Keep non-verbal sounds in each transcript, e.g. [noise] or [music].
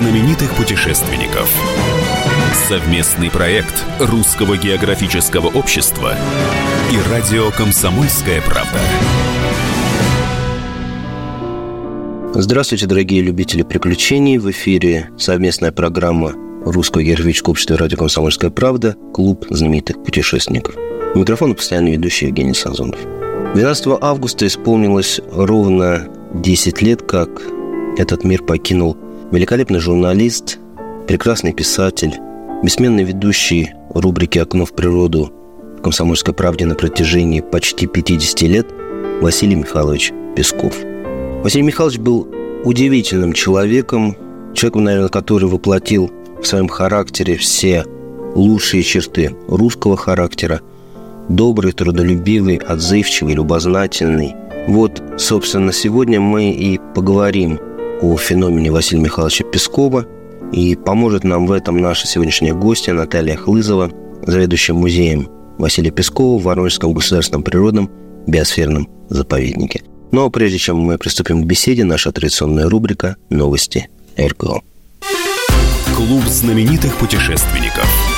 знаменитых путешественников. Совместный проект Русского географического общества и радио «Комсомольская правда». Здравствуйте, дорогие любители приключений. В эфире совместная программа Русского географического общества и радио «Комсомольская правда» «Клуб знаменитых путешественников». Микрофон постоянный ведущий Евгений Сазонов. 12 августа исполнилось ровно 10 лет, как этот мир покинул великолепный журналист, прекрасный писатель, бессменный ведущий рубрики «Окно в природу» в «Комсомольской правде» на протяжении почти 50 лет Василий Михайлович Песков. Василий Михайлович был удивительным человеком, человеком, наверное, который воплотил в своем характере все лучшие черты русского характера, добрый, трудолюбивый, отзывчивый, любознательный. Вот, собственно, сегодня мы и поговорим о феномене Василия Михайловича Пескова. И поможет нам в этом наша сегодняшняя гостья Наталья Хлызова, заведующая музеем Василия Пескова в Воронежском государственном природном биосферном заповеднике. Но прежде чем мы приступим к беседе, наша традиционная рубрика «Новости РГО». Клуб знаменитых путешественников –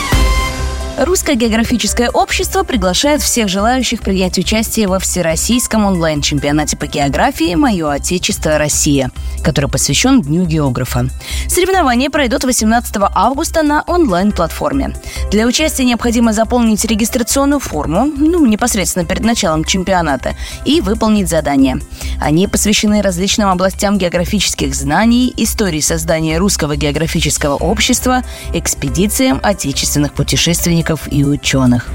Русское географическое общество приглашает всех желающих принять участие во всероссийском онлайн-чемпионате по географии «Мое Отечество Россия», который посвящен Дню географа. Соревнования пройдут 18 августа на онлайн-платформе. Для участия необходимо заполнить регистрационную форму, ну, непосредственно перед началом чемпионата, и выполнить задания. Они посвящены различным областям географических знаний, истории создания Русского географического общества, экспедициям отечественных путешественников художников и ученых.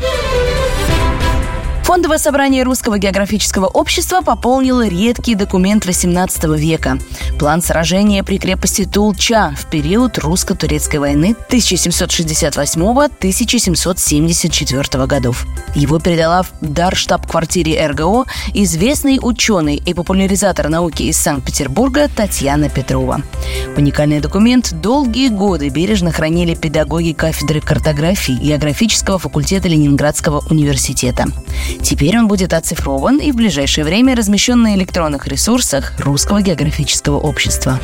Фондовое собрание Русского географического общества пополнило редкий документ XVIII века – план сражения при крепости Тулча в период русско-турецкой войны 1768-1774 годов. Его передала в дар штаб-квартире РГО известный ученый и популяризатор науки из Санкт-Петербурга Татьяна Петрова. Уникальный документ долгие годы бережно хранили педагоги кафедры картографии географического факультета Ленинградского университета. Теперь он будет оцифрован и в ближайшее время размещен на электронных ресурсах Русского географического общества.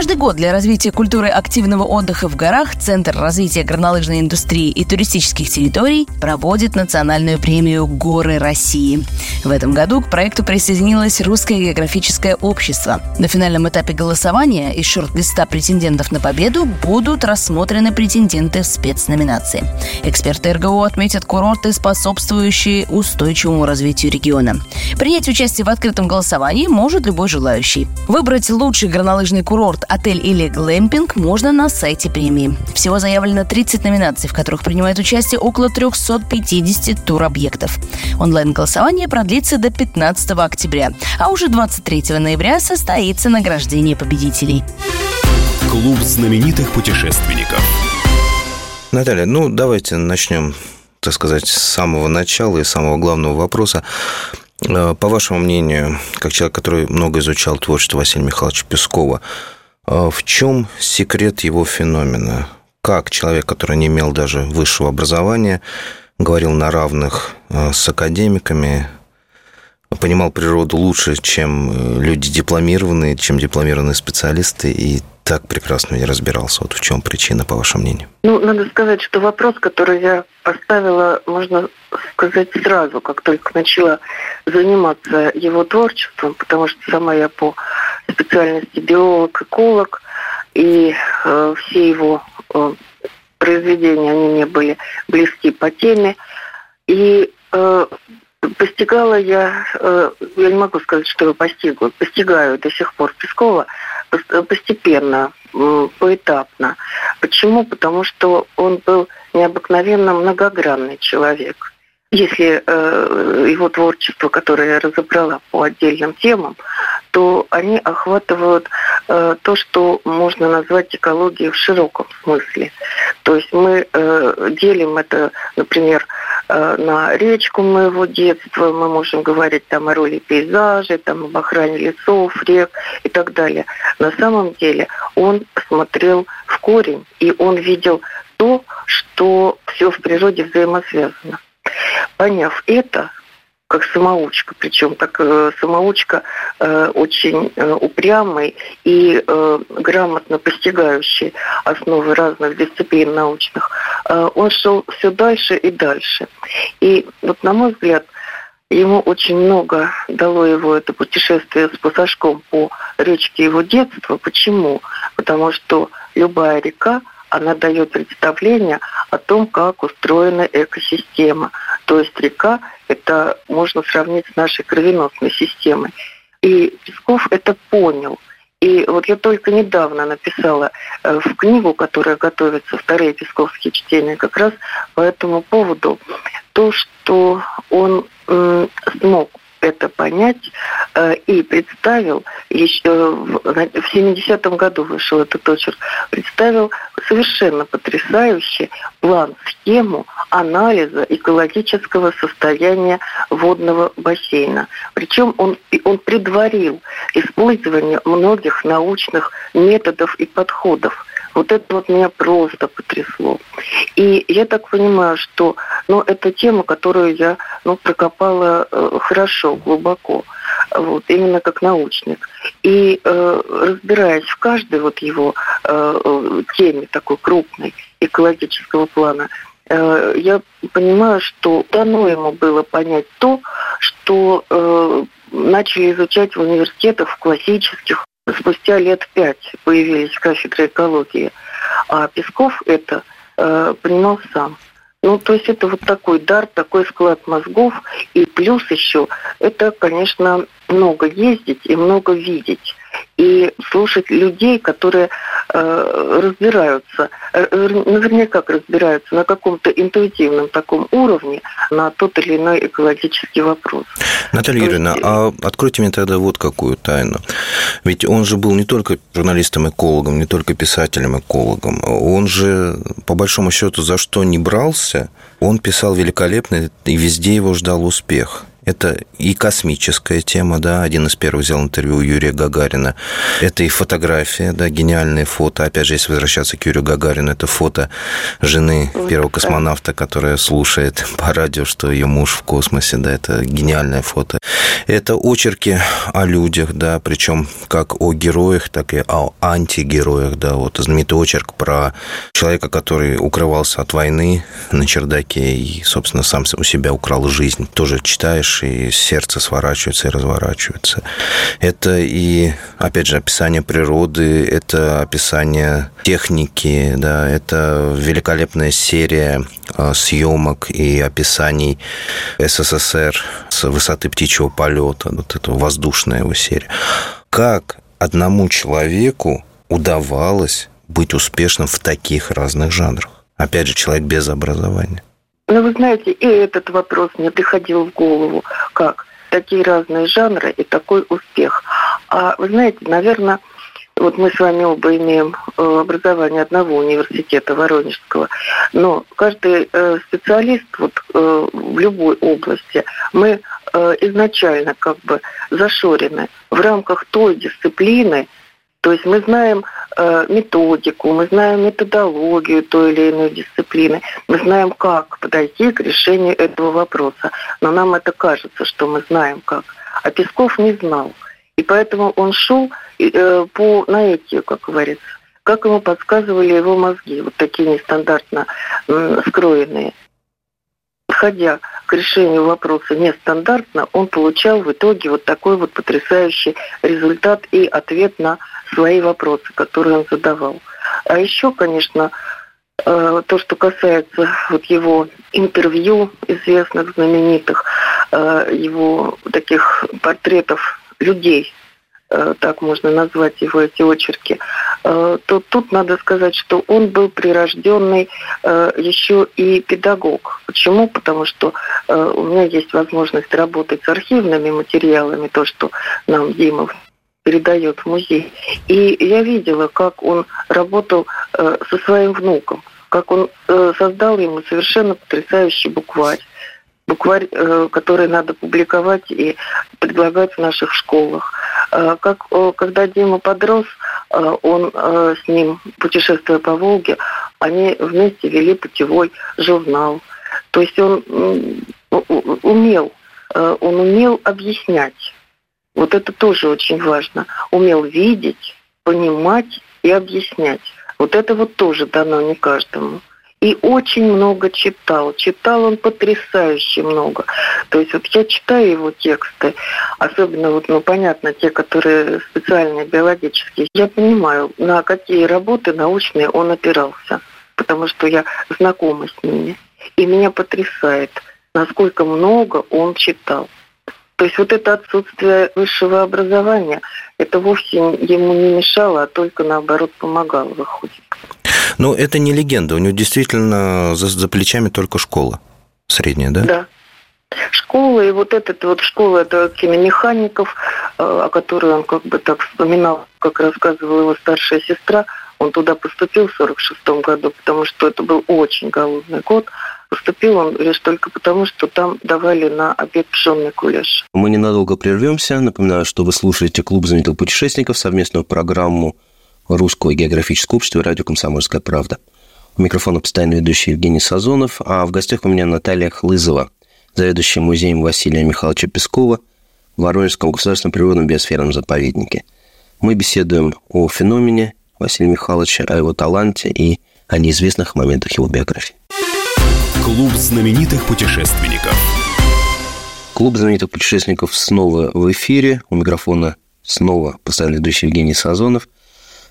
Каждый год для развития культуры активного отдыха в горах Центр развития горнолыжной индустрии и туристических территорий проводит национальную премию «Горы России». В этом году к проекту присоединилось Русское географическое общество. На финальном этапе голосования из шорт-листа претендентов на победу будут рассмотрены претенденты в спецноминации. Эксперты РГО отметят курорты, способствующие устойчивому развитию региона. Принять участие в открытом голосовании может любой желающий. Выбрать лучший горнолыжный курорт отель или глэмпинг можно на сайте премии. Всего заявлено 30 номинаций, в которых принимает участие около 350 туробъектов. Онлайн-голосование продлится до 15 октября, а уже 23 ноября состоится награждение победителей. Клуб знаменитых путешественников. Наталья, ну давайте начнем так сказать, с самого начала и самого главного вопроса. Э, по вашему мнению, как человек, который много изучал творчество Василия Михайловича Пескова, в чем секрет его феномена? Как человек, который не имел даже высшего образования, говорил на равных э, с академиками, понимал природу лучше, чем э, люди дипломированные, чем дипломированные специалисты, и так прекрасно не разбирался. Вот в чем причина, по вашему мнению? Ну, надо сказать, что вопрос, который я поставила, можно сказать, сразу, как только начала заниматься его творчеством, потому что сама я по специальности биолог, эколог, и э, все его э, произведения, они мне были близки по теме. И э, постигала я, э, я не могу сказать, что я постигла, постигаю до сих пор Пескова постепенно, поэтапно. Почему? Потому что он был необыкновенно многогранный человек если э, его творчество, которое я разобрала по отдельным темам, то они охватывают э, то, что можно назвать экологией в широком смысле. То есть мы э, делим это, например, э, на речку моего детства, мы можем говорить там о роли пейзажей, там об охране лесов, рек и так далее. На самом деле он смотрел в корень, и он видел то, что все в природе взаимосвязано. Поняв это, как самоучка, причем так э, самоучка э, очень э, упрямый и грамотно постигающий основы разных дисциплин научных, он шел все дальше и дальше. И вот на мой взгляд, ему очень много дало его это путешествие с пассажком по речке его детства. Почему? Потому что любая река она дает представление о том, как устроена экосистема. То есть река это можно сравнить с нашей кровеносной системой. И Песков это понял. И вот я только недавно написала э, в книгу, которая готовится, вторые песковские чтения, как раз по этому поводу, то, что он смог это понять э, и представил, еще в, в 70-м году вышел этот очерк, представил совершенно потрясающий план, схему анализа экологического состояния водного бассейна. Причем он, он предварил использование многих научных методов и подходов. Вот это вот меня просто потрясло. И я так понимаю, что ну, это тема, которую я ну, прокопала э, хорошо, глубоко, вот, именно как научник. И э, разбираясь в каждой вот его э, э теме такой крупной экологического плана, э, я понимаю, что дано ему было понять то, что э, начали изучать в университетах, в классических, спустя лет пять появились кафедры экологии, а Песков это э, понимал сам. Ну, то есть это вот такой дар, такой склад мозгов. И плюс еще, это, конечно, много ездить и много видеть. И слушать людей, которые разбираются, э, наверняка разбираются на каком-то интуитивном таком уровне на тот или иной экологический вопрос. Наталья Юрьевна, а откройте мне тогда вот какую тайну. Ведь он же был не только журналистом-экологом, не только писателем-экологом. Он же, по большому счету, за что не брался, он писал великолепно, и везде его ждал успех. Это и космическая тема, да, один из первых взял интервью у Юрия Гагарина. Это и фотография, да, гениальные фото. Опять же, если возвращаться к Юрию Гагарину, это фото жены первого космонавта, которая слушает [laughs] по радио, что ее муж в космосе, да, это гениальное фото. Это очерки о людях, да, причем как о героях, так и о антигероях, да, вот знаменитый очерк про человека, который укрывался от войны на чердаке и, собственно, сам у себя украл жизнь. Тоже читаешь читаешь, и сердце сворачивается и разворачивается. Это и, опять же, описание природы, это описание техники, да, это великолепная серия а, съемок и описаний СССР с высоты птичьего полета, вот это воздушная его серия. Как одному человеку удавалось быть успешным в таких разных жанрах? Опять же, человек без образования. Ну, вы знаете, и этот вопрос мне приходил в голову, как такие разные жанры и такой успех. А вы знаете, наверное, вот мы с вами оба имеем э, образование одного университета Воронежского, но каждый э, специалист вот э, в любой области, мы изначально как бы зашорены в рамках той дисциплины, то есть мы знаем э, методику, мы знаем методологию той или иной дисциплины, мы знаем, как подойти к решению этого вопроса. Но нам это кажется, что мы знаем как. А Песков не знал. И поэтому он шел э, по наитию, как говорится, как ему подсказывали его мозги, вот такие нестандартно э, скроенные. Подходя к решению вопроса нестандартно, он получал в итоге вот такой вот потрясающий результат и ответ на свои вопросы, которые он задавал. А еще, конечно, э, то, что касается вот его интервью известных, знаменитых, э, его таких портретов людей, э, так можно назвать его эти очерки, то тут надо сказать, что он был прирожденный еще и педагог. Почему? Потому что у меня есть возможность работать с архивными материалами, то, что нам Дима передает в музей. И я видела, как он работал э, со своим внуком, как он э, создал ему совершенно потрясающий букварь. Букварь, э, который надо публиковать и предлагать в наших школах. Э, как, э, когда Дима подрос, э, он э, с ним, путешествуя по Волге, они вместе вели путевой журнал. То есть он э, умел э, он умел объяснять. Вот это тоже очень важно. Умел видеть, понимать и объяснять. Вот это вот тоже дано не каждому. И очень много читал. Читал он потрясающе много. То есть вот я читаю его тексты, особенно вот, ну, понятно, те, которые специальные биологические, я понимаю, на какие работы научные он опирался, потому что я знакома с ними. И меня потрясает, насколько много он читал. То есть вот это отсутствие высшего образования, это вовсе ему не мешало, а только наоборот помогало, выходит. Но это не легенда, у него действительно за, за плечами только школа средняя, да? Да. Школа, и вот эта вот школа, это киномехаников, э, о которой он как бы так вспоминал, как рассказывала его старшая сестра, он туда поступил в 46 году, потому что это был очень голодный год. Поступил он лишь только потому, что там давали на обед пшенный кулеш. Мы ненадолго прервемся. Напоминаю, что вы слушаете «Клуб знаменитых путешественников», совместную программу Русского географического общества «Радио Комсомольская правда». У микрофона постоянно ведущий Евгений Сазонов, а в гостях у меня Наталья Хлызова, заведующая музеем Василия Михайловича Пескова в Воронежском государственном природном биосферном заповеднике. Мы беседуем о феномене Василия Михайловича, о его таланте и о неизвестных моментах его биографии. Клуб знаменитых путешественников. Клуб знаменитых путешественников снова в эфире. У микрофона снова постоянно ведущий Евгений Сазонов.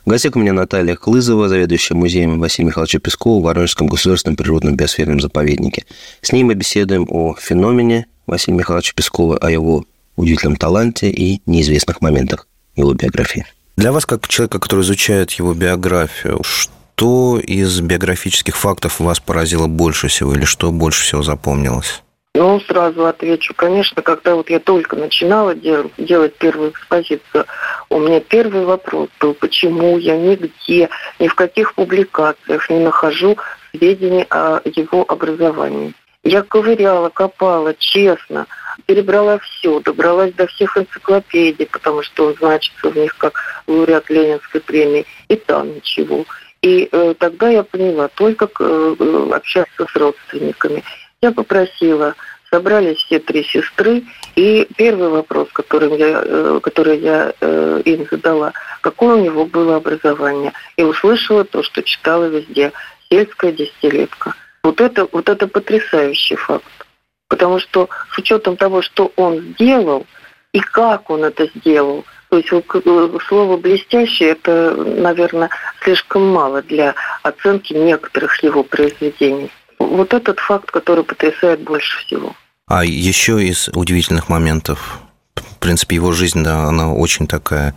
В гостях у меня Наталья Хлызова, заведующая музеем Василия Михайловича Пескова в Воронежском государственном природном биосферном заповеднике. С ней мы беседуем о феномене Василия Михайловича Пескова, о его удивительном таланте и неизвестных моментах его биографии. Для вас, как человека, который изучает его биографию, что из биографических фактов вас поразило больше всего или что больше всего запомнилось? Ну, сразу отвечу. Конечно, когда вот я только начинала делать, делать первую экспозицию, у меня первый вопрос был, почему я нигде, ни в каких публикациях не нахожу сведений о его образовании. Я ковыряла, копала, честно – перебрала все, добралась до всех энциклопедий, потому что он значится в них как лауреат Ленинской премии, и там ничего. И э, тогда я поняла, только э, общаться с родственниками. Я попросила, собрались все три сестры, и первый вопрос, который я, э, который я э, им задала, какое у него было образование, и услышала то, что читала везде, сельская десятилетка. Вот это, вот это потрясающий факт. Потому что с учетом того, что он сделал и как он это сделал, э, слово «блестящее» – это, наверное, слишком мало для оценки некоторых его произведений. Вот этот факт, который потрясает больше всего. А еще из удивительных моментов, в принципе, его жизнь, да, она очень такая,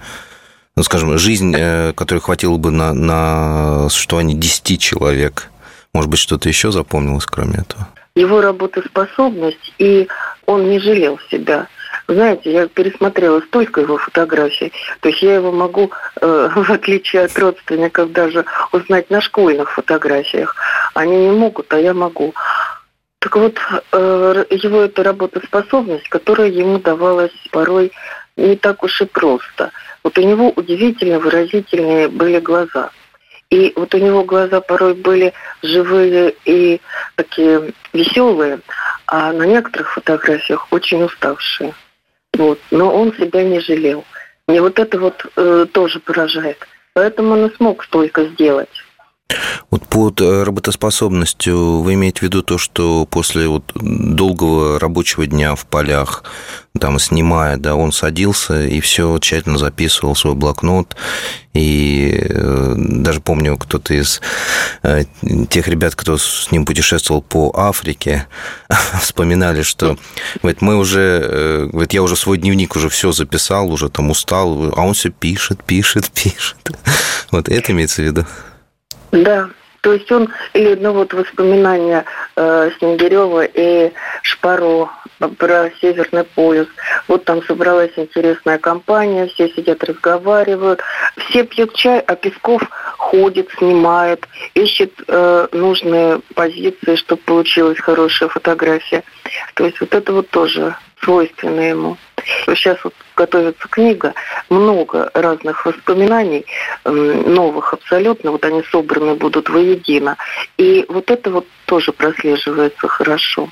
ну, скажем, жизнь, э, которой хватило бы на, на существование 10 человек. Может быть, что-то еще запомнилось, кроме этого? его работоспособность, и он не жалел себя. Знаете, я пересмотрела столько его фотографий, то есть я его могу, э, [laughs] в отличие от родственников, даже узнать на школьных фотографиях. Они не могут, а я могу. Так вот, э, его эта работоспособность, которая ему давалась порой не так уж и просто. Вот у него удивительно выразительные были глаза – и вот у него глаза порой были живые и такие веселые, а на некоторых фотографиях очень уставшие. Вот. Но он себя не жалел. Мне вот это вот э, тоже поражает. Поэтому он и смог столько сделать. Вот под э, работоспособностью вы имеете в виду то, что после вот долгого рабочего дня в полях, там снимая, да, он садился и все тщательно записывал свой блокнот. И э, даже помню, кто-то из э, тех ребят, кто с ним путешествовал по Африке, [laughs] вспоминали, что говорит, мы уже, говорит, я уже свой дневник уже все записал, уже там устал, а он все пишет, пишет, пишет. [laughs] Вот это имеется в виду. Да, то есть он, или ну вот воспоминания э, Снегирева и Шпаро про Северный полюс. Вот там собралась интересная компания, все сидят, разговаривают. Все пьют чай, а Песков ходит, снимает, ищет э, нужные позиции, чтобы получилась хорошая фотография. То есть вот это вот тоже свойственно ему. Сейчас вот готовится книга, много разных воспоминаний, новых абсолютно, вот они собраны будут воедино. И вот это вот тоже прослеживается хорошо.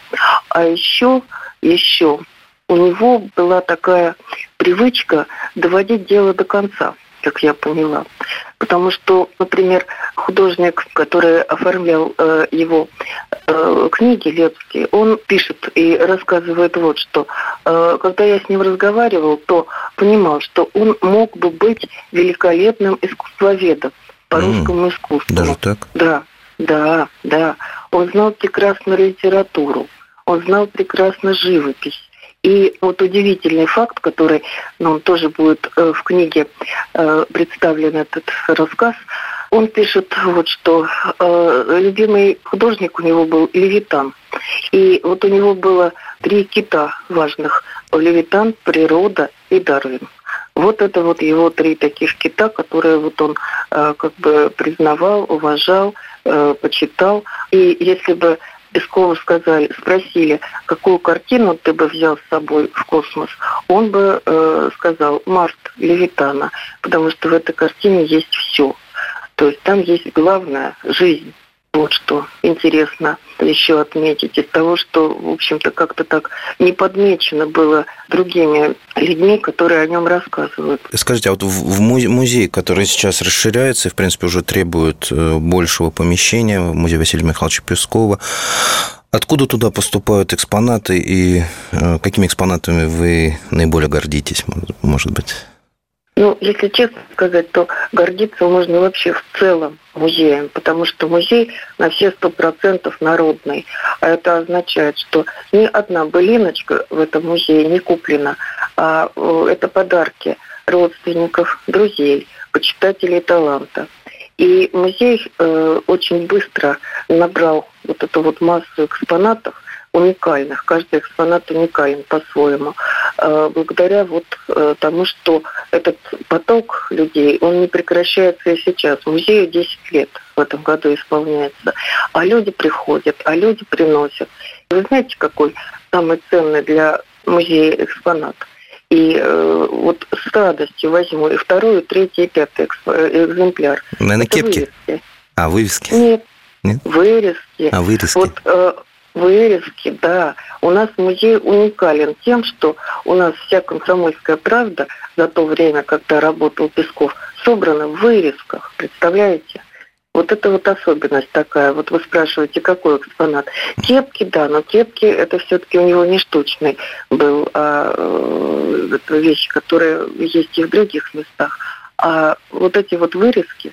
А еще, еще у него была такая привычка доводить дело до конца как я поняла. Потому что, например, художник, который оформлял э, его книги Лепский, он пишет и рассказывает вот что. Э, когда я с ним разговаривал, то понимал, что он мог бы быть великолепным искусствоведом по mm, русскому искусству. Даже так? Да, да, да. Он знал прекрасно литературу, он знал прекрасно живопись. И вот удивительный факт, который ну, он тоже будет э, в книге э, представлен этот рассказ, он пишет вот что э, любимый художник у него был Левитан. И вот у него было три кита важных. Левитан, природа и Дарвин. Вот это вот его три таких кита, которые вот он э, как бы признавал, уважал, э, почитал. И если бы Пескову сказали, спросили, какую картину ты бы взял с собой в космос, он бы э, сказал Март Левитана, потому что в этой картине есть все. То есть там есть главная жизнь. Вот что интересно еще отметить из того, что, в общем-то, как-то так не подмечено было другими людьми, которые о нем рассказывают. Скажите, а вот в музей, который сейчас расширяется и, в принципе, уже требует э, большего помещения, музей Василия Михайловича Пескова, Откуда туда поступают экспонаты и э, какими экспонатами вы наиболее гордитесь, может быть? Ну, если честно сказать, то гордиться можно вообще в целом музеем, потому что музей на все сто процентов народный. А это означает, что ни одна былиночка в этом музее не куплена, а э, это подарки родственников, друзей, почитателей таланта. И музей э, очень быстро набрал вот эту вот массу экспонатов, уникальных. Каждый экспонат уникален по-своему. Э, благодаря вот э, тому, что этот поток людей, он не прекращается и сейчас. Музею 10 лет в этом году исполняется. А люди приходят, а люди приносят. Вы знаете, какой самый ценный для музея экспонат? И э, вот с радостью возьму и второй, и третий, и пятый экземпляр. Наверное, Это кепки? Вывески. А, вывески? Нет. Нет? Вырезки. А, вырезки. Вот э, Вырезки, да. У нас музей уникален тем, что у нас вся комсомольская правда за то время, когда работал Песков, собрана в вырезках. Представляете? Вот это вот особенность такая. Вот вы спрашиваете, какой экспонат. Кепки, да, но кепки это все-таки у него не штучный был, а э, это вещи, которые есть и в других местах. А вот эти вот вырезки,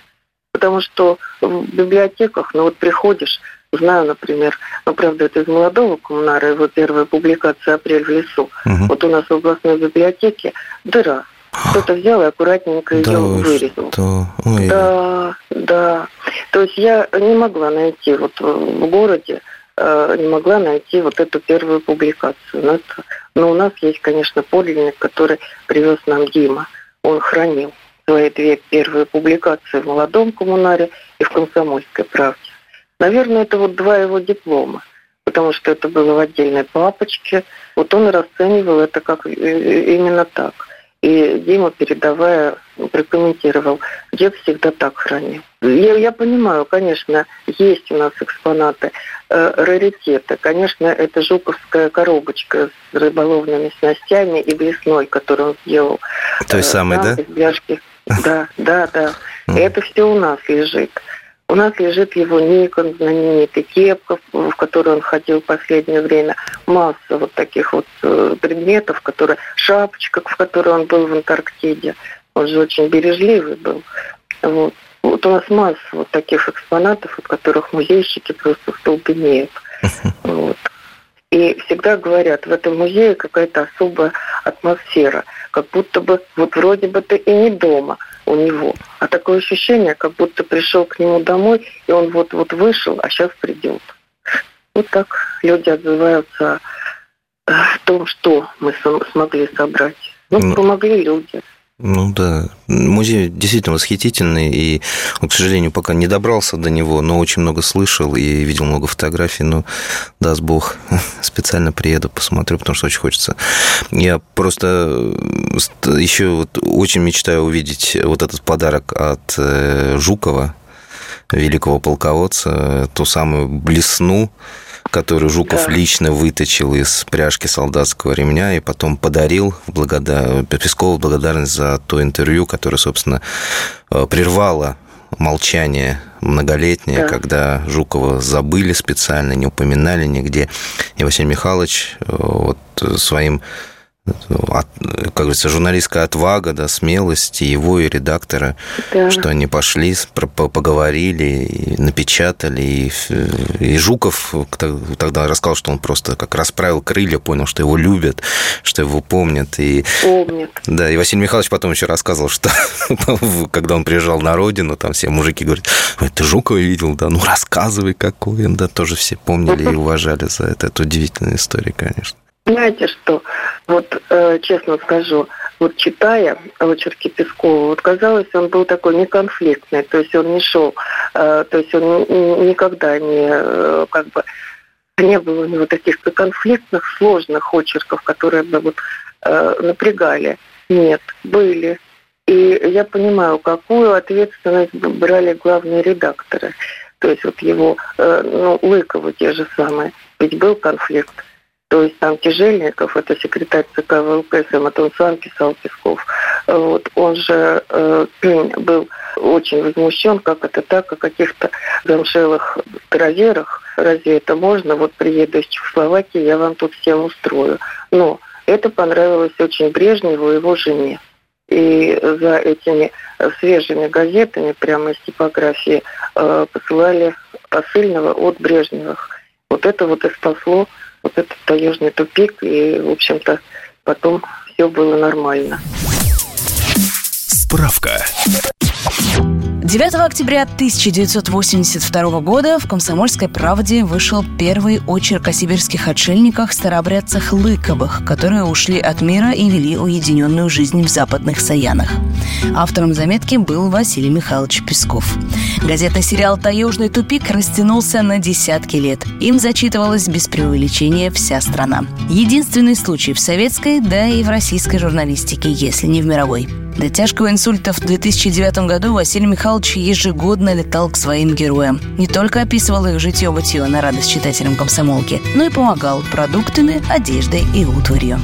потому что в библиотеках, ну вот приходишь, Знаю, например, ну, правда, это из молодого коммунара, его первая публикация «Апрель в лесу». Угу. Вот у нас в областной библиотеке дыра. Кто-то взял и аккуратненько ее да, вырезал. Что? Ой. Да, да. То есть я не могла найти вот в городе, э, не могла найти вот эту первую публикацию. Но, это, но у нас есть, конечно, подлинник, который привез нам Дима. Он хранил свои две первые публикации в «Молодом коммунаре» и в «Комсомольской правде». Наверное, это вот два его диплома, потому что это было в отдельной папочке. Вот он расценивал это как э, э, именно так. И Дима, передавая, прокомментировал, дед всегда так хранил. Я, я понимаю, конечно, есть у нас экспонаты, э, раритеты. Конечно, это жуковская коробочка с рыболовными снастями и блесной, которую он сделал. Той э, самой, да? Да, да, да. Это все у нас лежит. У нас лежит его Никон, знаменитый кепка, в которую он ходил в последнее время. Масса вот таких вот э, предметов, которые... Шапочка, в которой он был в Антарктиде. Он же очень бережливый был. Вот. Вот у нас масса вот таких экспонатов, от которых музейщики просто столбенеют. [laughs] Вот. И всегда говорят, в этом музее какая-то особая атмосфера, как будто бы вот вроде бы ты и не дома у него, а такое ощущение, как будто пришел к нему домой, и он вот-вот вышел, а сейчас придет. Вот так люди отзываются о том, что мы смогли собрать. Ну, ну помогли люди. Ну да, музей действительно восхитительный, и, к сожалению, пока не добрался до него, но очень много слышал и видел много фотографий, но, даст бог, [laughs] специально приеду, посмотрю, потому что очень хочется. Я просто э, еще вот очень мечтаю увидеть вот этот подарок от э, Жукова, великого полководца, ту самую блесну, которую Жуков Да. лично выточил из пряжки солдатского ремня и потом подарил благодар... Пескову в благодарность за то интервью, которое, собственно, э, прервало молчание многолетнее, Да. когда Жукова забыли специально, не упоминали нигде. И Василий Михайлович э, вот э, своим э, от- как говорится, журналистская отвага, да, смелость его, и редактора, Да. что они пошли, поговорили, и напечатали. И, и Жуков тогда рассказал, что он просто как расправил крылья, понял, что его любят, что его помнят. И, Помнит. да, и Василий Михайлович потом еще рассказывал, что [laughs] когда он приезжал на родину, там все мужики говорят, «Ой, ты Жукова видел, да, ну рассказывай, какой он, да, тоже все помнили и [laughs] уважали за это. Это удивительная история, конечно. Знаете что, вот э, честно скажу, вот читая очерки Пескова, вот казалось, он был такой неконфликтный, то есть он не шел, э, то есть он ни- ни- никогда не, э, как бы, не было у него таких конфликтных, сложных очерков, которые бы вот э, напрягали. Нет, были. И я понимаю, какую ответственность брали главные редакторы. То есть вот его, э, ну, Лыкову те же самые. Ведь был конфликт. То есть там Тяжельников, это секретарь ЦК он сам писал Песков. Вот, он же э, был очень возмущен, как это так, о каких-то замшелых староверах. Разве это можно? Вот приеду из Чехословакии, я вам тут всем устрою. Но это понравилось очень Брежневу и его жене. И за этими свежими газетами, прямо из типографии, э, посылали посыльного от Брежневых. Вот это вот и спасло вот этот таежный тупик, и, в общем-то, потом все было нормально. Справка. 9 октября 1982 года в «Комсомольской правде» вышел первый очерк о сибирских отшельниках старообрядцах Лыковых, которые ушли от мира и вели уединенную жизнь в западных Саянах. Автором заметки был Василий Михайлович Песков. Газетный сериал «Таежный тупик» растянулся на десятки лет. Им зачитывалась без преувеличения вся страна. Единственный случай в советской, да и в российской журналистике, если не в мировой. До тяжкого инсульта в 2009 году Василий Михайлович ежегодно летал к своим героям. Не только описывал их житье-бытие на радость читателям комсомолки, но и помогал продуктами, одеждой и утварью.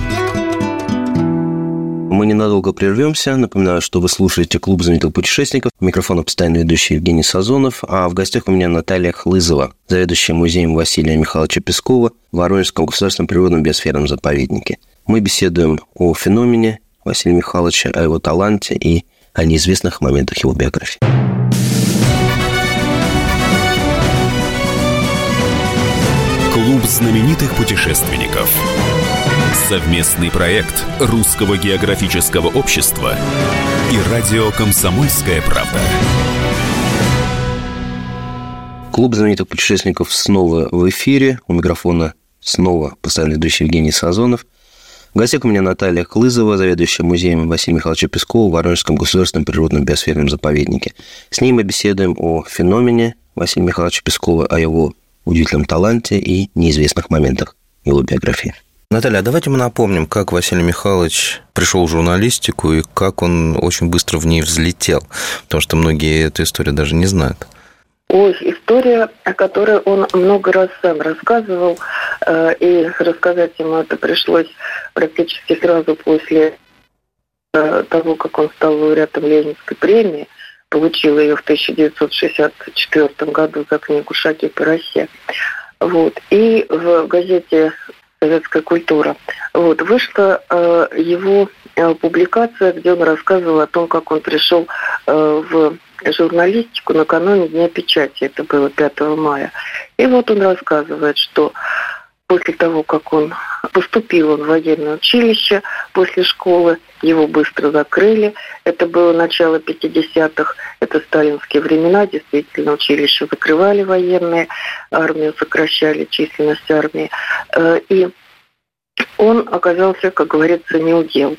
Мы ненадолго прервемся. Напоминаю, что вы слушаете «Клуб знаменитых путешественников». Микрофон постоянно ведущий Евгений Сазонов. А в гостях у меня Наталья Хлызова, заведующая музеем Василия Михайловича Пескова в Воронежском государственном природном биосферном заповеднике. Мы беседуем о феномене Василия Михайловича, о его таланте и о неизвестных моментах его биографии. Клуб знаменитых путешественников. Совместный проект Русского географического общества и радио «Комсомольская правда». Клуб знаменитых путешественников снова в эфире. У микрофона снова постоянно ведущий Евгений Сазонов. В гостях у меня Наталья Клызова, заведующая музеем Василия Михайловича Пескова в Воронежском государственном природном биосферном заповеднике. С ней мы беседуем о феномене Василия Михайловича Пескова, о его удивительном таланте и неизвестных моментах его биографии. Наталья, а давайте мы напомним, как Василий Михайлович пришел в журналистику и как он очень быстро в ней взлетел, потому что многие эту историю даже не знают. Ой, история, о которой он много раз сам рассказывал, э, и рассказать ему это пришлось практически сразу после э, того, как он стал лауреатом Ленинской премии, получил ее в 1964 году за книгу «Шаги по России». Вот. И в газете «Советская культура» вот, вышла э, его э, публикация, где он рассказывал о том, как он пришел э, в журналистику накануне Дня печати, это было 5 мая. И вот он рассказывает, что после того, как он поступил он в военное училище после школы, его быстро закрыли. Это было начало 50-х, это сталинские времена, действительно училище закрывали военные, армию сокращали, численность армии. Э, И он оказался, как говорится, неудел.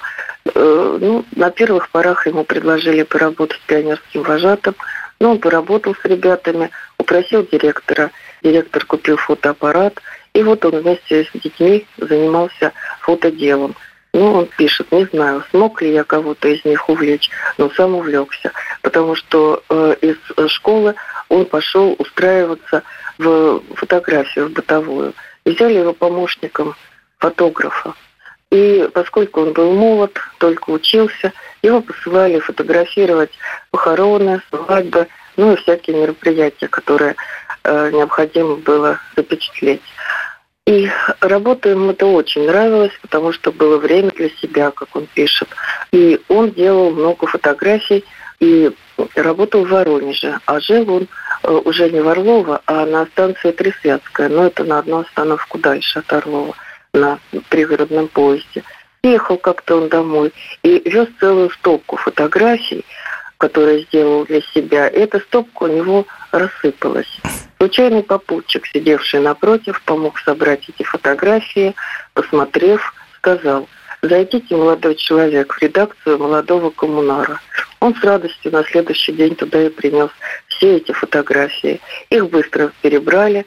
Э, Ну, на первых порах ему предложили поработать пионерским вожатым, но он поработал с ребятами, упросил директора. Директор купил фотоаппарат, и вот он вместе с детьми занимался фотоделом. Ну, он пишет, не знаю, смог ли я кого-то из них увлечь, но сам увлекся, потому что э, из школы он пошел устраиваться в фотографию, в бытовую. взяли его помощником фотографа. И поскольку он был молод, только учился, его посылали фотографировать похороны, свадьбы, ну и всякие мероприятия, которые э, необходимо было запечатлеть. И работа ему это очень нравилось, потому что было время для себя, как он пишет. И он делал много фотографий и работал в Воронеже. А жил он э, уже не в Орлово, а на станции Тресвятская. Но это на одну остановку дальше от Орлова, на пригородном поезде. Ехал как-то он домой и вез целую стопку фотографий, которые сделал для себя. Эта стопка у него рассыпалась. Случайный попутчик, сидевший напротив, помог собрать эти фотографии, посмотрев, сказал, «Зайдите, молодой человек, в редакцию молодого коммунара». Он с радостью на следующий день туда и принес все эти фотографии. Их быстро перебрали,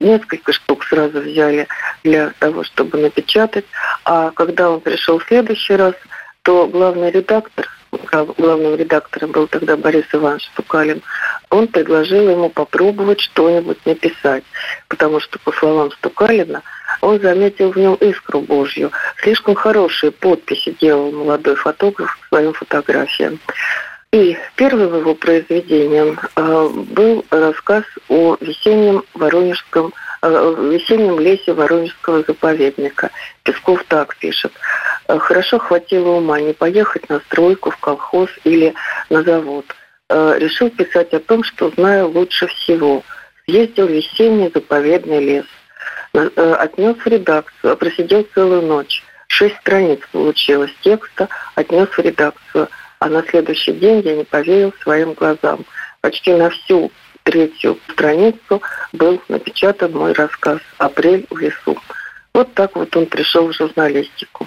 несколько штук сразу взяли для того, чтобы напечатать. А когда он пришел в следующий раз, то главный редактор главным редактором был тогда Борис Иванович Стукалин, он предложил ему попробовать что-нибудь написать, потому что, по словам Стукалина, он заметил в нем искру Божью. Слишком хорошие подписи делал молодой фотограф к своим фотографиям. И первым его произведением э, был рассказ о весеннем Воронежском Э, в весеннем лесе Воронежского заповедника. Песков так пишет. «Э, хорошо хватило ума не поехать на стройку, в колхоз или на завод. Э, решил писать о том, что знаю лучше всего. Ездил в весенний заповедный лес. Отнес в редакцию, просидел целую ночь. Шесть страниц получилось текста, отнес в редакцию. А на следующий день я не поверил своим глазам. Почти на всю третью страницу был напечатан мой рассказ «Апрель в лесу». Вот так вот он пришел в журналистику.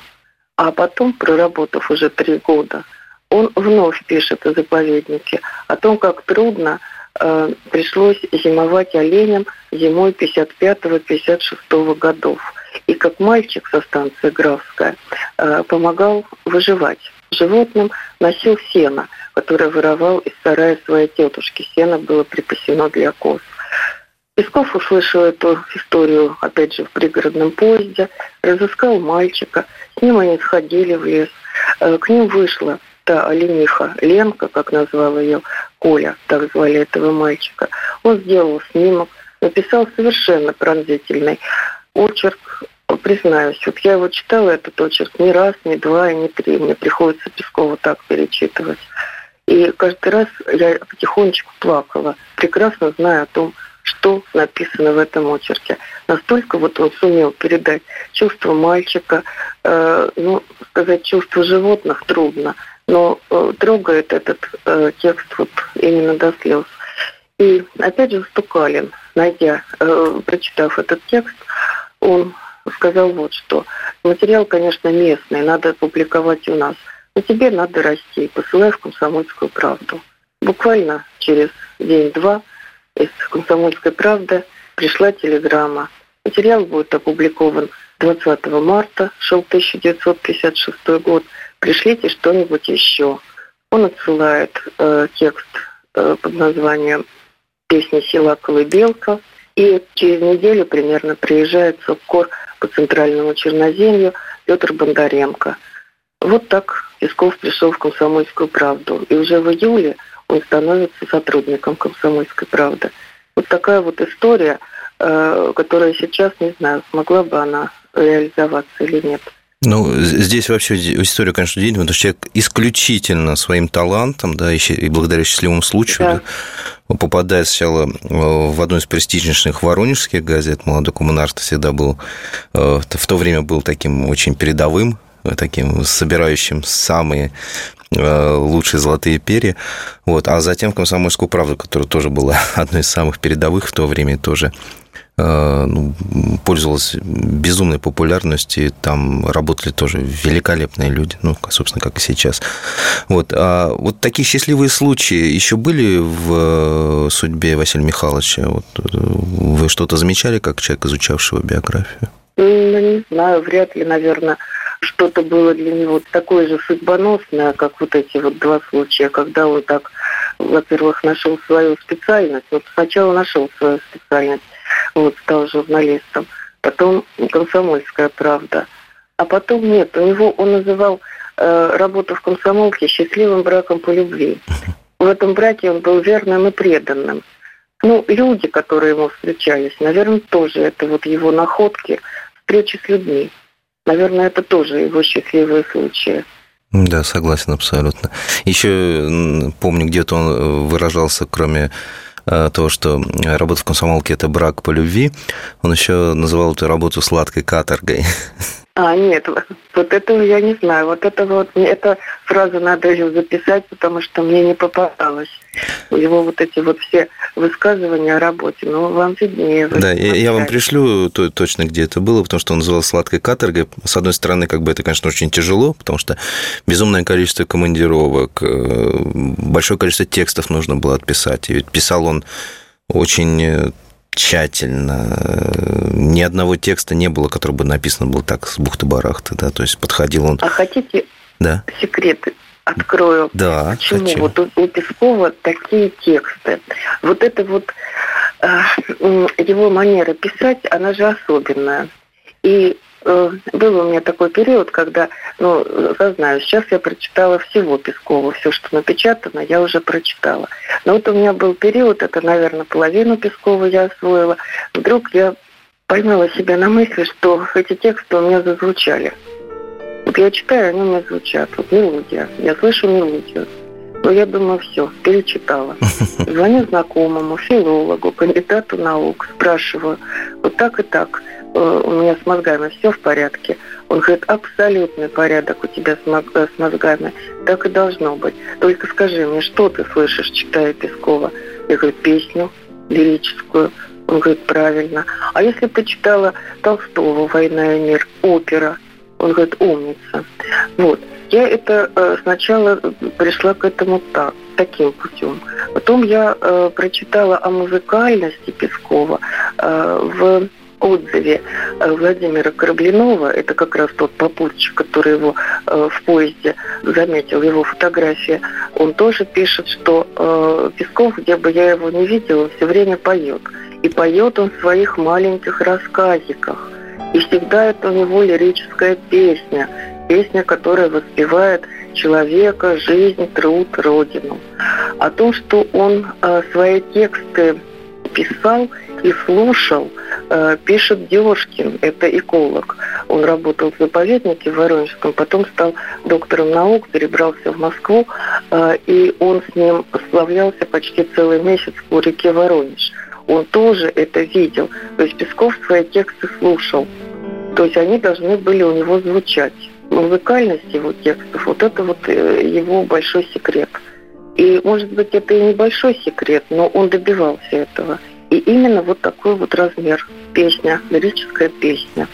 А потом, проработав уже три года, он вновь пишет о заповеднике, о том, как трудно э, пришлось зимовать оленям зимой 55-56 годов. И как мальчик со станции Графская э, помогал выживать животным, носил сено – который воровал из сарая своей тетушки. Сено было припасено для коз. Песков услышал эту историю, опять же, в пригородном поезде, разыскал мальчика, с ним они сходили в лес. Э, к ним вышла та олениха Ленка, как назвал ее Коля, так звали этого мальчика. Он сделал снимок, написал совершенно пронзительный очерк. Признаюсь, вот я его читала, этот очерк, не раз, не два и не три. Мне приходится Пескову так перечитывать. И каждый раз я потихонечку плакала, прекрасно зная о том, что написано в этом очерке. Настолько вот он сумел передать чувство мальчика, э, ну, сказать чувство животных трудно, но э, трогает этот э, текст вот именно до слез. И опять же Стукалин, найдя, э, прочитав этот текст, он сказал вот что. Материал, конечно, местный, надо публиковать у нас – но тебе надо расти, посылай в «Комсомольскую правду». Буквально через день-два из «Комсомольской правды» пришла телеграмма. Материал будет опубликован 20 марта, шел 1956 год. Пришлите что-нибудь еще. Он отсылает э, текст э, под названием «Песня села Колыбелка». И через неделю примерно приезжает Соккор по центральному Черноземью Петр Бондаренко – вот так Песков пришел в «Комсомольскую правду». И уже в июле он становится сотрудником «Комсомольской правды». Вот такая вот история, э, которая сейчас, не знаю, смогла бы она реализоваться или нет. Ну, здесь вообще история, конечно, удивительная, потому что человек исключительно своим талантом, да, и благодаря счастливому случаю, да. попадает сначала в одну из престижнейших воронежских газет, «Молодой коммунарт» всегда был, э, в то время был таким очень передовым таким собирающим самые э, лучшие золотые перья. Вот. А затем в «Комсомольскую правду», которая тоже была [laughs] одной из самых передовых в то время, тоже э, ну, пользовалась безумной популярностью, там работали тоже великолепные люди, ну, собственно, как и сейчас. Вот, а вот такие счастливые случаи еще были в судьбе Василия Михайловича? Вот, э, вы что-то замечали, как человек, изучавшего биографию? Ну, не знаю, вряд ли, наверное, что-то было для него такое же судьбоносное, как вот эти вот два случая, когда он так, во-первых, нашел свою специальность. Вот сначала нашел свою специальность, вот, стал журналистом, потом «Комсомольская правда». А потом нет, у него он называл э, работу в комсомолке счастливым браком по любви. В этом браке он был верным и преданным. Ну, люди, которые ему встречались, наверное, тоже это вот его находки, встречи с людьми. Наверное, это тоже его счастливые случаи. Да, согласен абсолютно. Еще помню, где-то он э, выражался, кроме э, того, что работа в комсомолке – это брак по любви, он еще называл эту работу сладкой каторгой. [laughs] А, нет, вот этого я не знаю. Вот это вот, эта фраза надо ее записать, потому что мне не попадалось. У него вот эти вот все высказывания о работе, ну, вам виднее. Да, я, я вам пришлю то, точно, где это было, потому что он называл сладкой каторгой. С одной стороны, как бы это, конечно, очень тяжело, потому что безумное количество командировок, э, большое количество текстов нужно было отписать. И ведь писал он очень э, тщательно. Ни одного текста не было, который бы написан был так с бухты-барахты, да, то есть подходил он... А хотите да? секреты? Открою. Да, Почему хочу. вот у, у Пескова такие тексты? Вот это вот э, его манера писать, она же особенная. И был у меня такой период, когда, ну, знаю, сейчас я прочитала всего Пескова, все, что напечатано, я уже прочитала. Но вот у меня был период, это, наверное, половину Пескова я освоила. Вдруг я поймала себя на мысли, что эти тексты у меня зазвучали. Вот я читаю, они у меня звучат. Вот мелодия. Я слышу мелодию. Но я думаю, все, перечитала. [laughs] Звоню знакомому, филологу, кандидату наук, спрашиваю, вот так и так – Э, у меня с мозгами все в порядке. Он говорит, абсолютный порядок у тебя с, э, мозгами. Так и должно быть. Только скажи мне, что ты слышишь, читая Пескова? Я говорю, песню лирическую. Он говорит, правильно. А если ты читала Толстого «Война и мир», опера? Он говорит, умница. Вот. Я это э, сначала пришла к этому так, таким путем. Потом я э, прочитала о музыкальности Пескова э, в отзыве э, Владимира Корабленова, это как раз тот попутчик, который его э, в поезде заметил, его фотография, он тоже пишет, что э, Песков, где бы я его не видела, все время поет. И поет он в своих маленьких рассказиках. И всегда это у него лирическая песня, песня, которая воспевает человека, жизнь, труд, родину. О том, что он свои тексты писал и слушал, э, пишет Девушкин, это эколог. Он работал в заповеднике в Воронежском, потом стал доктором наук, перебрался в Москву, э, и он с ним славлялся почти целый месяц по реке Воронеж. Он тоже это видел. То есть Песков свои тексты слушал. То есть они должны были у него звучать. Музыкальность его текстов, вот это вот э, его большой секрет. И, может быть, это и небольшой секрет, но он добивался этого. И именно вот такой вот размер песня, лирическая песня.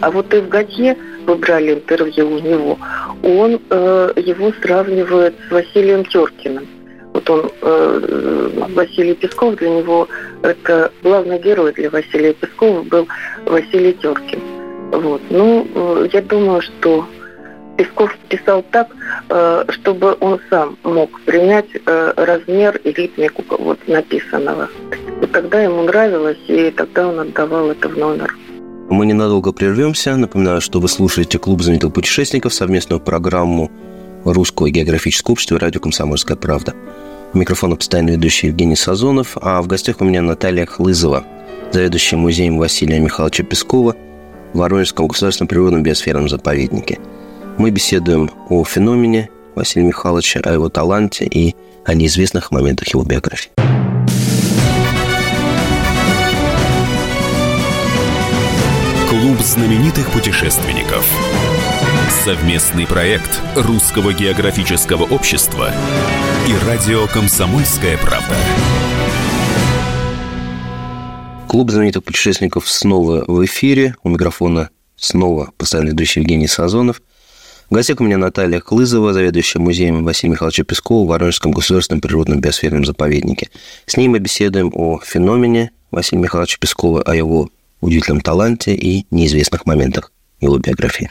А вот и в Гадье вы брали интервью у него, он э, его сравнивает с Василием Теркиным. Вот он, э, Василий Песков, для него это главный герой для Василия Пескова был Василий Теркин. Вот. Ну, э, я думаю, что Песков писал так, э, чтобы он сам мог принять э, размер и ритмику вот написанного. И тогда ему нравилось, и тогда он отдавал это в номер. Мы ненадолго прервемся. Напоминаю, что вы слушаете «Клуб знаменитых путешественников», совместную программу Русского географического общества и радио «Комсомольская правда». У микрофона постоянно ведущий Евгений Сазонов, а в гостях у меня Наталья Хлызова, заведующая музеем Василия Михайловича Пескова в Воронежском государственном природном биосферном заповеднике – мы беседуем о феномене Василия Михайловича, о его таланте и о неизвестных моментах его биографии. Клуб знаменитых путешественников. Совместный проект Русского географического общества и радио «Комсомольская правда». Клуб знаменитых путешественников снова в эфире. У микрофона снова постоянно ведущий Евгений Сазонов – в гостях у меня Наталья Клызова, заведующая музеем Василия Михайловича Пескова в Воронежском государственном природном биосферном заповеднике. С ней мы беседуем о феномене Василия Михайловича Пескова, о его удивительном таланте и неизвестных моментах его биографии.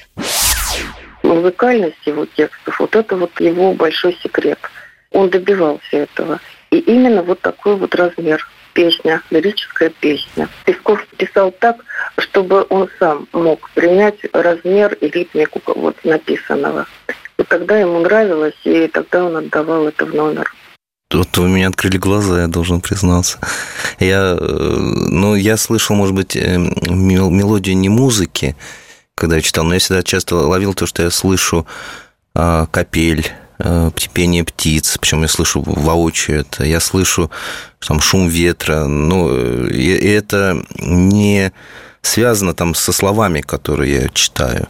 музыкальность его текстов, вот это вот его большой секрет. Он добивался этого. И именно вот такой вот размер песня, лирическая песня. Песков писал так, чтобы он сам мог принять размер и ритмику вот написанного. И тогда ему нравилось, и тогда он отдавал это в номер. Вот вы меня открыли глаза, я должен признаться. Я, э, ну, я слышал, может быть, э, мелодию не музыки, когда я читал, но я всегда часто ловил то, что я слышу а, капель, пение птиц, причем я слышу воочию это, я слышу там шум ветра, ну, и это не связано там со словами, которые я читаю.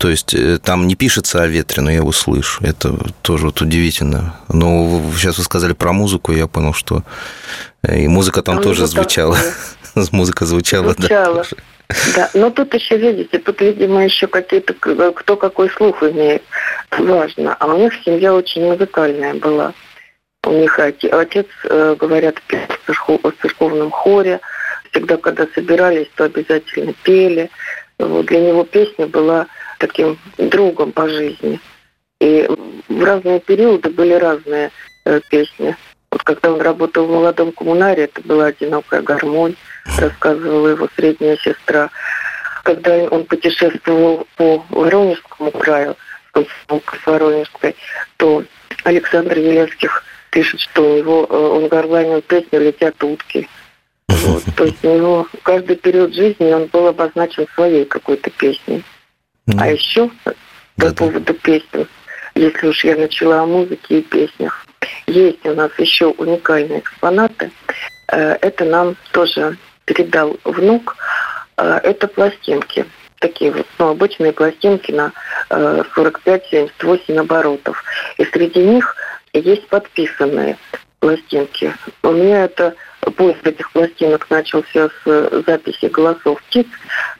То есть э, там не пишется о ветре, но я его слышу. Это тоже вот удивительно. Но сейчас вы сказали про музыку, я понял, что э, и музыка там а тоже звучала. Музыка [laughs] звучала, звучала. да. Да, но тут еще, видите, тут, видимо, еще какие-то, кто какой слух имеет. Важно. А у них семья очень музыкальная была. У них отец, э, говорят, пел в церковном хоре. Всегда, когда собирались, то обязательно пели. Вот для него песня была таким другом по жизни. И в разные периоды были разные э, песни. Вот когда он работал в молодом коммунаре, это была одинокая гармонь, рассказывала его средняя сестра. Когда он путешествовал по Воронежскому краю, с Воронежской, то Александр Елецких пишет, что у него э, он горланил песню «Летят утки». Вот. То есть у него каждый период жизни он был обозначен своей какой-то песней. А еще по поводу песен, если уж я начала о музыке и песнях, есть у нас еще уникальные экспонаты. Э, это нам тоже передал внук. Э, это пластинки. Такие вот, ну, обычные пластинки на 45-78 э, оборотов. И среди них есть подписанные пластинки. У меня это поиск этих пластинок начался с записи голосов птиц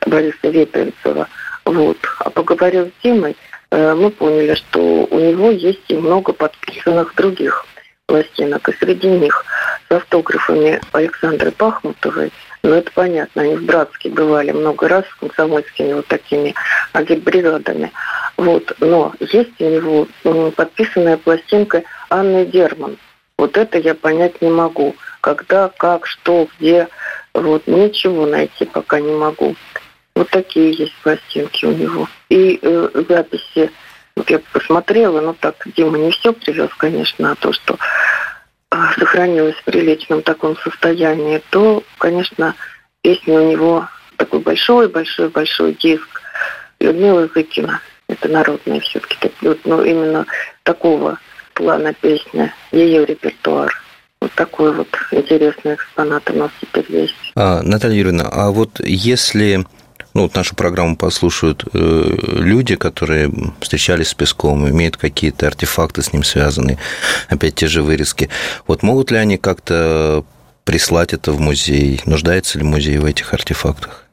Бориса Ветренцева. Вот. А поговорив с Димой, мы поняли, что у него есть и много подписанных других пластинок, и среди них с автографами Александры Пахмутовой, ну, это понятно, они в Братске бывали много раз с комсомольскими вот такими агитбригадами. Вот. Но есть у него подписанная пластинка Анны Дерман. Вот это я понять не могу. Когда, как, что, где. Вот ничего найти пока не могу. Вот такие есть пластинки у него. И э, записи вот я посмотрела, ну так, Дима не все привез, конечно, а то, что сохранилось в приличном таком состоянии, то, конечно, песня у него такой большой-большой-большой диск Людмила Зыкина. Это народная все-таки, ну, именно такого плана песня, ее репертуар. Вот такой вот интересный экспонат у нас теперь есть. А, Наталья Юрьевна, а вот если ну, вот нашу программу послушают э, люди, которые встречались с Песковым, имеют какие-то артефакты с ним связанные, опять те же вырезки. Вот могут ли они как-то прислать это в музей? Нуждается ли музей в этих артефактах?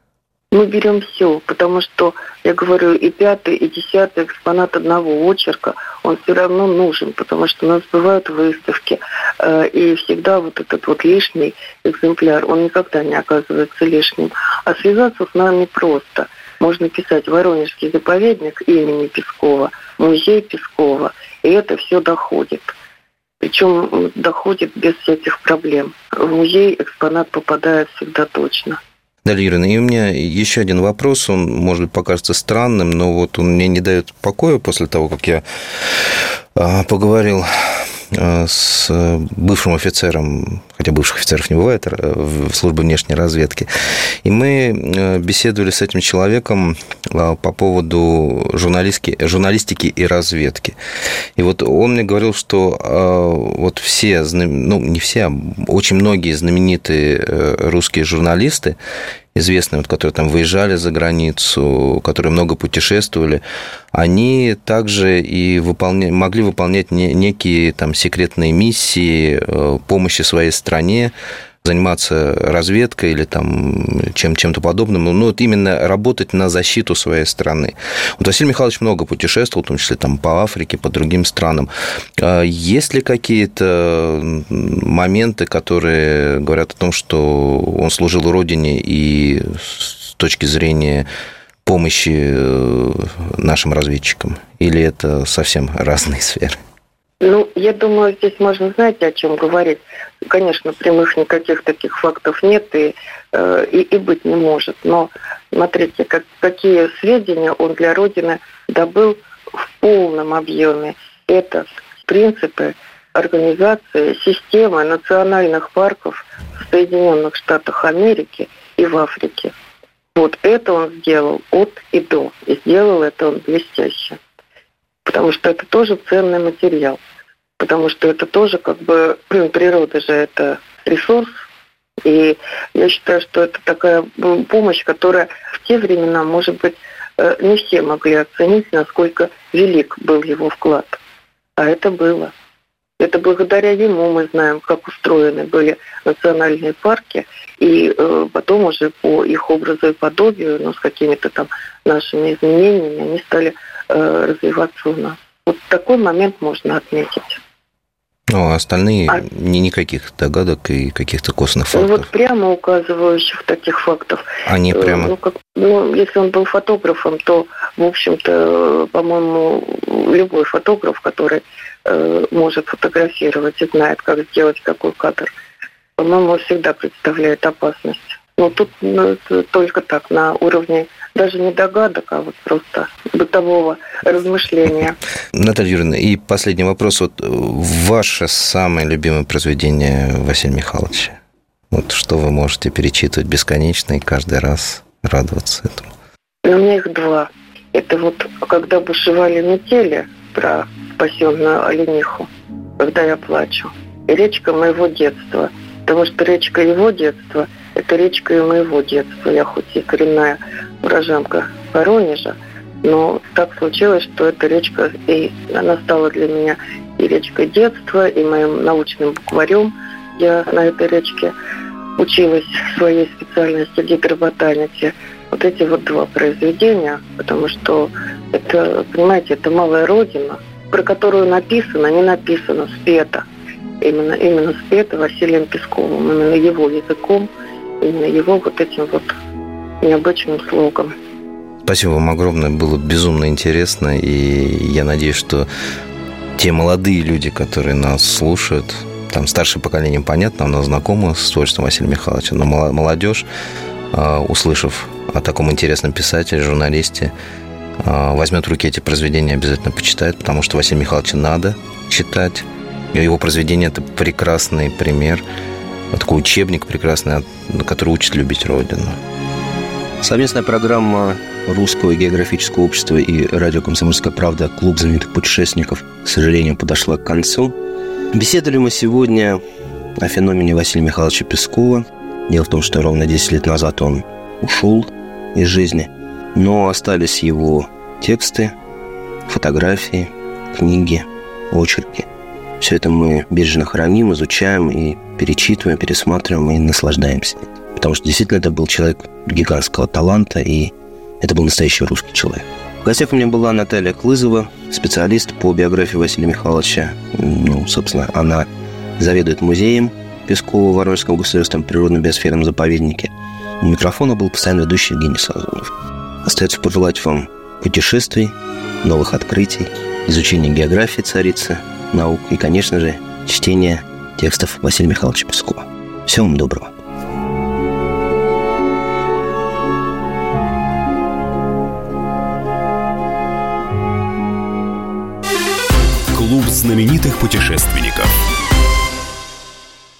мы берем все, потому что, я говорю, и пятый, и десятый экспонат одного очерка, он все равно нужен, потому что у нас бывают выставки, э, и всегда вот этот вот лишний экземпляр, он никогда не оказывается лишним. А связаться с нами просто. Можно писать «Воронежский заповедник» имени Пескова, музей Пескова, и это все доходит. Причем доходит без всяких проблем. В музей экспонат попадает всегда точно. Дарья Юрьевна, и у меня еще один вопрос, он, может быть, покажется странным, но вот он мне не дает покоя после того, как я а, поговорил а, с бывшим офицером, хотя бывших офицеров не бывает, а, в службе внешней разведки. И мы беседовали с этим человеком по поводу журналистики, журналистики и разведки. И вот он мне говорил, что вот все, ну не все, а очень многие знаменитые э, русские журналисты известные, вот, которые там выезжали за границу, которые много путешествовали, они также и выполня... могли выполнять некие там секретные миссии э, помощи своей стране, заниматься разведкой или там чем, чем-то подобным, ну, вот именно работать на защиту своей страны. Вот Василий Михайлович много путешествовал, в том числе там по Африке, по другим странам. А есть ли какие-то моменты, которые говорят о том, что он служил Родине и с точки зрения помощи э, нашим разведчикам? Или это совсем разные [laughs] сферы? Ну, я думаю, здесь можно, знаете, о чем говорить. Конечно, прямых никаких таких фактов нет и, э, и, и быть не может. Но смотрите, как, какие сведения он для Родины добыл в полном объеме. Это принципы организации системы национальных парков в Соединенных Штатах Америки и в Африке. Вот это он сделал от и до. И сделал это он блестяще. Потому что это тоже ценный материал. Потому что это тоже как бы [clears throat] природа же это ресурс. И я считаю, что это такая помощь, которая в те времена, может быть, э, не все могли оценить, насколько велик был его вклад. А это было. Это благодаря ему мы знаем, как устроены были национальные парки, и э, потом уже по их образу и подобию, ну, с какими-то там нашими изменениями, они стали развиваться у нас. Вот такой момент можно отметить. Ну, а остальные а... ни никаких догадок и каких-то костных фактов. Ну, вот прямо указывающих таких фактов. Они э, прямо... Ну, как, ну, если он был фотографом, то, в общем-то, по-моему, любой фотограф, который Э, может фотографировать и знает, как сделать какой кадр, по-моему, всегда представляет опасность. Но тут ну, только так, на уровне даже не догадок, а вот просто бытового размышления. [laughs] Наталья Юрьевна, и последний вопрос. Вот ваше самое любимое произведение Василия Михайловича? Вот что вы можете перечитывать бесконечно и каждый раз радоваться этому? У меня их два. Это вот когда бушевали метели про спасенную олениху, когда я плачу. И речка моего детства. Потому что речка его детства – это речка и моего детства. Я хоть и коренная уроженка Воронежа, но так случилось, что эта речка, и она стала для меня и речкой детства, и моим научным букварем. Я на этой речке училась в своей специальности гидроботаники. Вот эти вот два произведения, потому что это, понимаете, это малая родина, про которую написано, не написано, спето. Именно, именно спето Василием Песковым, именно его языком, именно его вот этим вот необычным слогом. Спасибо вам огромное, было безумно интересно, и я надеюсь, что те молодые люди, которые нас слушают, там старшее поколение, понятно, оно знакомо с творчеством Василия Михайловича, но молодежь, а, услышав о таком интересном писателе, журналисте, а, возьмет в руки эти произведения, обязательно почитает, потому что Василия Михайловича надо читать. Его произведение – это прекрасный пример, такой учебник прекрасный, который учит любить Родину. Совместная программа Русского географического общества и радио «Комсомольская правда» «Клуб знаменитых путешественников», к сожалению, подошла к концу. Беседовали мы сегодня о феномене Василия Михайловича Пескова. Дело в том, что ровно 10 лет назад он ушел из жизни – но остались его тексты, фотографии, книги, очерки. Все это мы бережно храним, изучаем и перечитываем, пересматриваем и наслаждаемся. Потому что действительно это был человек гигантского таланта, и это был настоящий русский человек. В гостях у меня была Наталья Клызова, специалист по биографии Василия Михайловича. Ну, собственно, она заведует музеем Пескова в Воронежском государственном природном биосферном заповеднике. У микрофона был постоянно ведущий Евгений Сазонов. Остается пожелать вам путешествий, новых открытий, изучения географии царицы, наук и, конечно же, чтения текстов Василия Михайловича Пескова. Всего вам доброго. Клуб знаменитых путешественников –